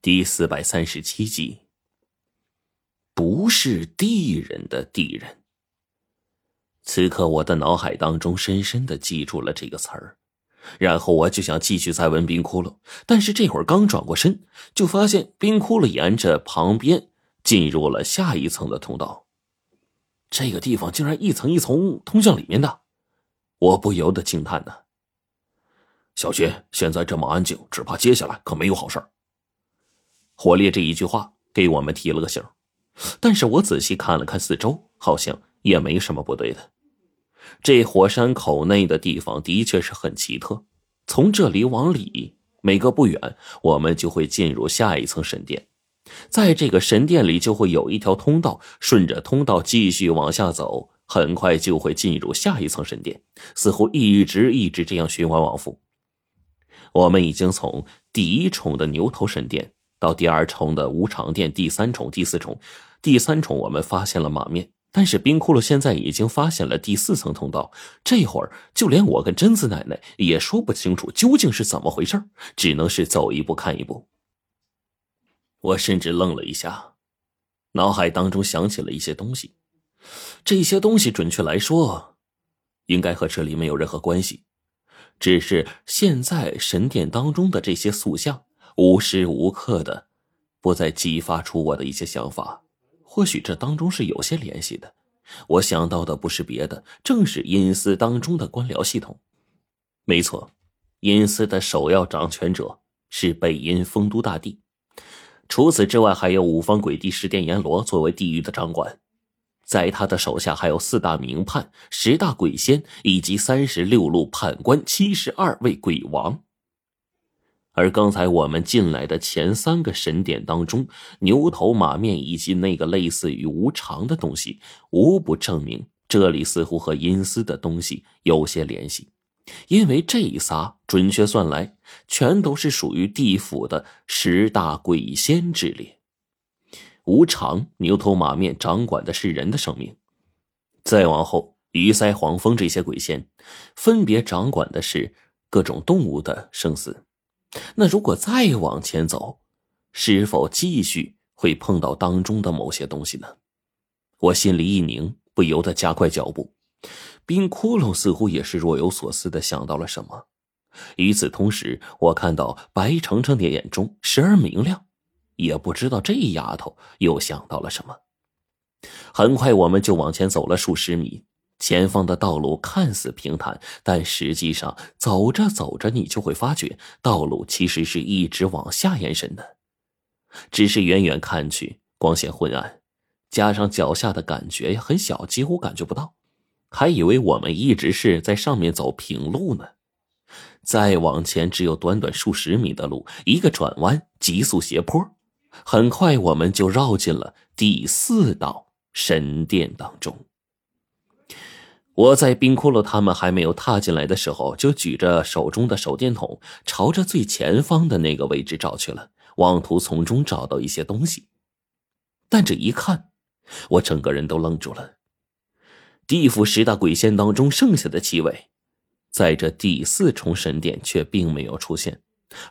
第四百三十七集，不是地人的地人。此刻我的脑海当中深深的记住了这个词儿，然后我就想继续再问冰窟窿，但是这会儿刚转过身，就发现冰窟窿沿着旁边进入了下一层的通道。这个地方竟然一层一层通向里面的，我不由得惊叹呢。小薛，现在这么安静，只怕接下来可没有好事儿。火烈这一句话给我们提了个醒，但是我仔细看了看四周，好像也没什么不对的。这火山口内的地方的确是很奇特，从这里往里，每隔不远，我们就会进入下一层神殿，在这个神殿里就会有一条通道，顺着通道继续往下走，很快就会进入下一层神殿，似乎一直一直这样循环往复。我们已经从第一重的牛头神殿。到第二重的无常殿，第三重、第四重，第三重我们发现了马面，但是冰窟窿现在已经发现了第四层通道。这会儿就连我跟贞子奶奶也说不清楚究竟是怎么回事，只能是走一步看一步。我甚至愣了一下，脑海当中想起了一些东西，这些东西准确来说，应该和这里没有任何关系，只是现在神殿当中的这些塑像。无时无刻的，不再激发出我的一些想法。或许这当中是有些联系的。我想到的不是别的，正是阴司当中的官僚系统。没错，阴司的首要掌权者是北阴丰都大帝。除此之外，还有五方鬼帝十殿阎罗作为地狱的掌管。在他的手下还有四大名判、十大鬼仙以及三十六路判官、七十二位鬼王。而刚才我们进来的前三个神殿当中，牛头马面以及那个类似于无常的东西，无不证明这里似乎和阴司的东西有些联系。因为这一仨准确算来，全都是属于地府的十大鬼仙之列。无常、牛头马面掌管的是人的生命，再往后，鱼鳃、黄蜂这些鬼仙，分别掌管的是各种动物的生死。那如果再往前走，是否继续会碰到当中的某些东西呢？我心里一凝，不由得加快脚步。冰窟窿似乎也是若有所思的想到了什么。与此同时，我看到白程程的眼中时而明亮，也不知道这丫头又想到了什么。很快，我们就往前走了数十米。前方的道路看似平坦，但实际上走着走着，你就会发觉道路其实是一直往下延伸的。只是远远看去，光线昏暗，加上脚下的感觉很小，几乎感觉不到，还以为我们一直是在上面走平路呢。再往前，只有短短数十米的路，一个转弯，急速斜坡，很快我们就绕进了第四道神殿当中。我在冰窟窿他们还没有踏进来的时候，就举着手中的手电筒，朝着最前方的那个位置照去了，妄图从中找到一些东西。但这一看，我整个人都愣住了。地府十大鬼仙当中剩下的七位，在这第四重神殿却并没有出现，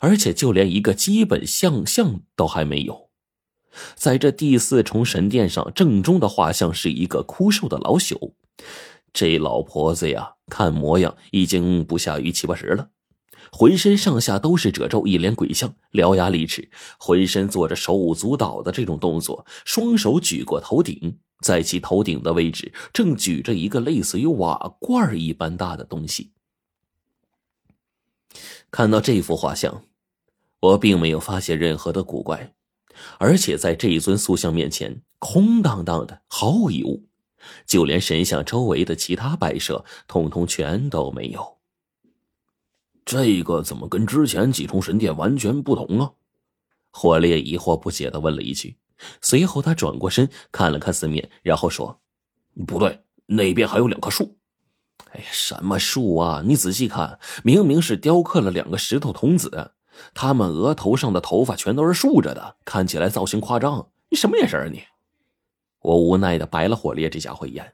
而且就连一个基本像像都还没有。在这第四重神殿上，正中的画像是一个枯瘦的老朽。这老婆子呀，看模样已经不下于七八十了，浑身上下都是褶皱，一脸鬼相，獠牙利齿，浑身做着手舞足蹈的这种动作，双手举过头顶，在其头顶的位置正举着一个类似于瓦罐一般大的东西。看到这幅画像，我并没有发现任何的古怪，而且在这一尊塑像面前，空荡荡的，毫无一物。就连神像周围的其他摆设，通通全都没有。这个怎么跟之前几重神殿完全不同啊？火烈疑惑不解的问了一句。随后他转过身看了看四面，然后说：“不对，那边还有两棵树。”“哎呀，什么树啊？你仔细看，明明是雕刻了两个石头童子，他们额头上的头发全都是竖着的，看起来造型夸张。你什么眼神啊你？”我无奈的白了火烈这家伙一眼，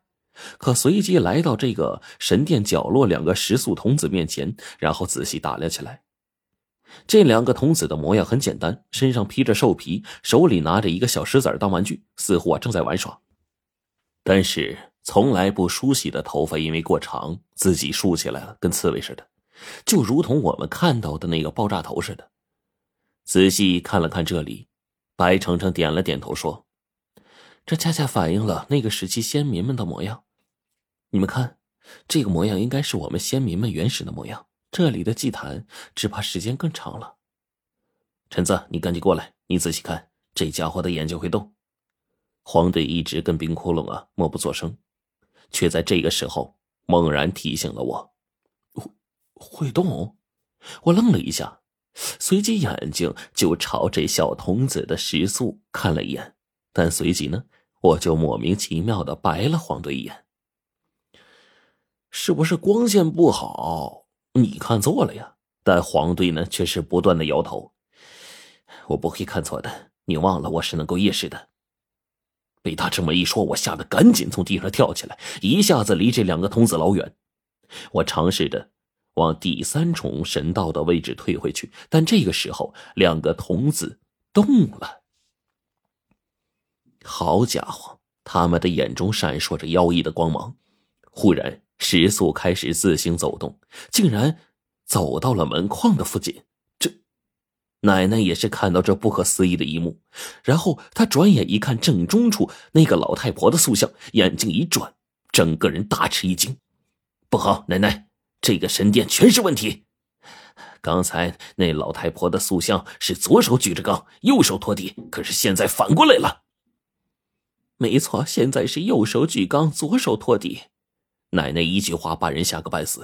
可随即来到这个神殿角落两个石塑童子面前，然后仔细打量起来。这两个童子的模样很简单，身上披着兽皮，手里拿着一个小石子当玩具，似乎啊正在玩耍。但是从来不梳洗的头发因为过长，自己竖起来了，跟刺猬似的，就如同我们看到的那个爆炸头似的。仔细看了看这里，白程程点了点头说：“这恰恰反映了那个时期先民们的模样。你们看，这个模样应该是我们先民们原始的模样。”这里的祭坛只怕时间更长了。陈子，你赶紧过来，你仔细看，这家伙的眼睛会动。黄队一直跟冰窟窿啊默不作声，却在这个时候猛然提醒了我：会会动。我愣了一下，随即眼睛就朝这小童子的食宿看了一眼，但随即呢，我就莫名其妙的白了黄队一眼。是不是光线不好？你看错了呀，但黄队呢却是不断的摇头。我不会看错的，你忘了我是能够夜视的。被他这么一说，我吓得赶紧从地上跳起来，一下子离这两个童子老远。我尝试着往第三重神道的位置退回去，但这个时候两个童子动了。好家伙，他们的眼中闪烁着妖异的光芒，忽然。时速开始自行走动，竟然走到了门框的附近。这奶奶也是看到这不可思议的一幕，然后她转眼一看正中处那个老太婆的塑像，眼睛一转，整个人大吃一惊。不好，奶奶，这个神殿全是问题。刚才那老太婆的塑像是左手举着缸，右手托地，可是现在反过来了。没错，现在是右手举缸，左手托底。奶奶一句话把人吓个半死，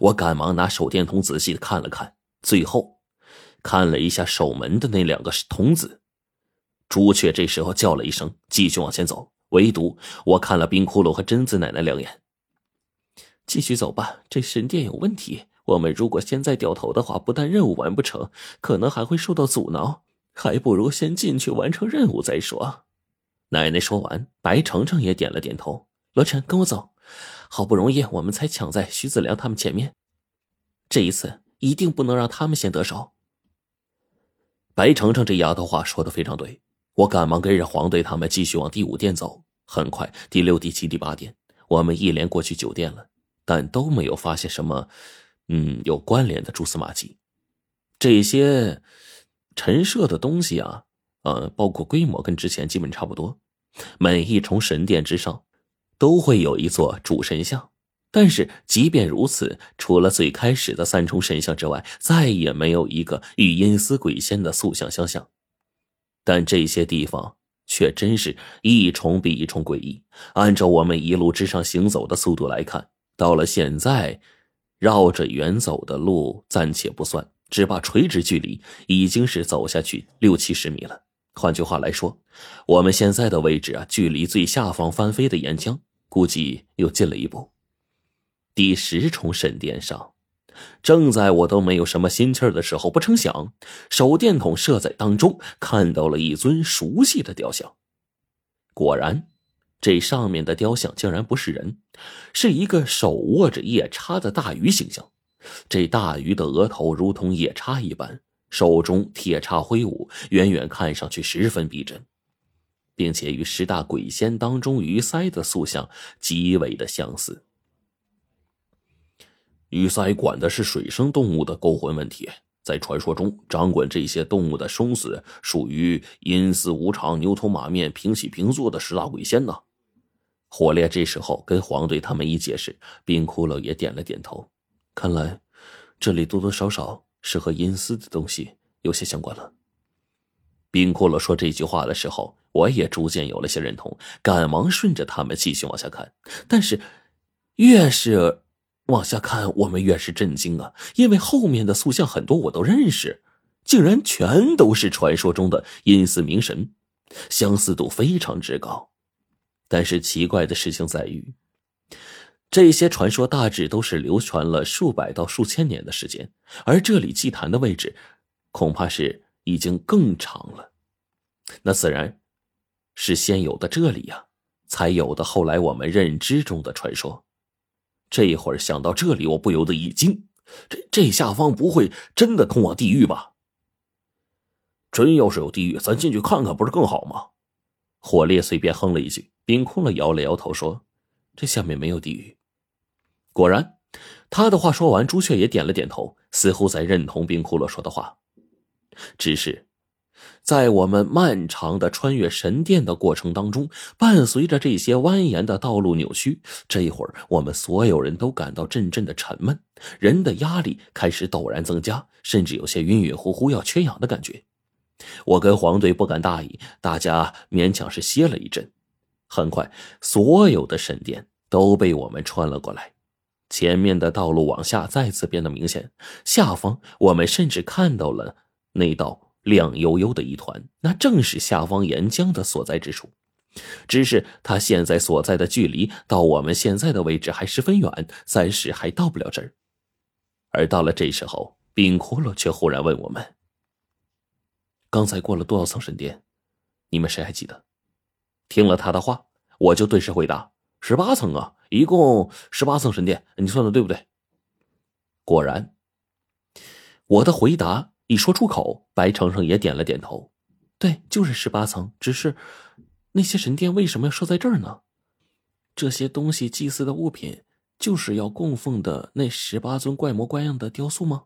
我赶忙拿手电筒仔细的看了看，最后看了一下守门的那两个童子。朱雀这时候叫了一声，继续往前走。唯独我看了冰窟窿和贞子奶奶两眼。继续走吧，这神殿有问题。我们如果现在掉头的话，不但任务完不成，可能还会受到阻挠。还不如先进去完成任务再说。奶奶说完，白程程也点了点头。罗晨，跟我走。好不容易，我们才抢在徐子良他们前面，这一次一定不能让他们先得手。白程程这丫头话说的非常对，我赶忙跟着黄队他们继续往第五店走。很快，第六、第七、第八店，我们一连过去九店了，但都没有发现什么，嗯，有关联的蛛丝马迹。这些陈设的东西啊，呃，包括规模跟之前基本差不多，每一重神殿之上。都会有一座主神像，但是即便如此，除了最开始的三重神像之外，再也没有一个与阴司鬼仙的塑像相像。但这些地方却真是一重比一重诡异。按照我们一路之上行走的速度来看，到了现在，绕着远走的路暂且不算，只怕垂直距离已经是走下去六七十米了。换句话来说，我们现在的位置啊，距离最下方翻飞的岩浆。估计又近了一步。第十重神殿上，正在我都没有什么心气儿的时候，不成想手电筒射在当中，看到了一尊熟悉的雕像。果然，这上面的雕像竟然不是人，是一个手握着夜叉的大鱼形象。这大鱼的额头如同夜叉一般，手中铁叉挥舞，远远看上去十分逼真。并且与十大鬼仙当中鱼鳃的塑像极为的相似。鱼鳃管的是水生动物的勾魂问题，在传说中掌管这些动物的生死，属于阴司无常、牛头马面、平起平坐的十大鬼仙呢。火烈这时候跟黄队他们一解释，冰窟窿也点了点头。看来这里多多少少是和阴司的东西有些相关了。冰窟窿说这句话的时候。我也逐渐有了些认同，赶忙顺着他们继续往下看。但是，越是往下看，我们越是震惊啊！因为后面的塑像很多我都认识，竟然全都是传说中的阴司冥神，相似度非常之高。但是奇怪的事情在于，这些传说大致都是流传了数百到数千年的时间，而这里祭坛的位置，恐怕是已经更长了。那自然。是先有的这里呀，才有的后来我们认知中的传说。这一会儿想到这里，我不由得一惊。这这下方不会真的通往地狱吧？真要是有地狱，咱进去看看不是更好吗？火烈随便哼了一句，冰窟窿摇了摇头说：“这下面没有地狱。”果然，他的话说完，朱雀也点了点头，似乎在认同冰窟窿说的话。只是。在我们漫长的穿越神殿的过程当中，伴随着这些蜿蜒的道路扭曲，这一会儿我们所有人都感到阵阵的沉闷，人的压力开始陡然增加，甚至有些晕晕乎乎要缺氧的感觉。我跟黄队不敢大意，大家勉强是歇了一阵。很快，所有的神殿都被我们穿了过来，前面的道路往下再次变得明显，下方我们甚至看到了那道。亮悠悠的一团，那正是下方岩浆的所在之处。只是他现在所在的距离到我们现在的位置还十分远，暂时还到不了这儿。而到了这时候，冰窟窿却忽然问我们：“刚才过了多少层神殿？你们谁还记得？”听了他的话，我就顿时回答：“十八层啊，一共十八层神殿，你算的对不对？”果然，我的回答。一说出口，白程程也点了点头。对，就是十八层。只是那些神殿为什么要设在这儿呢？这些东西祭祀的物品，就是要供奉的那十八尊怪模怪样的雕塑吗？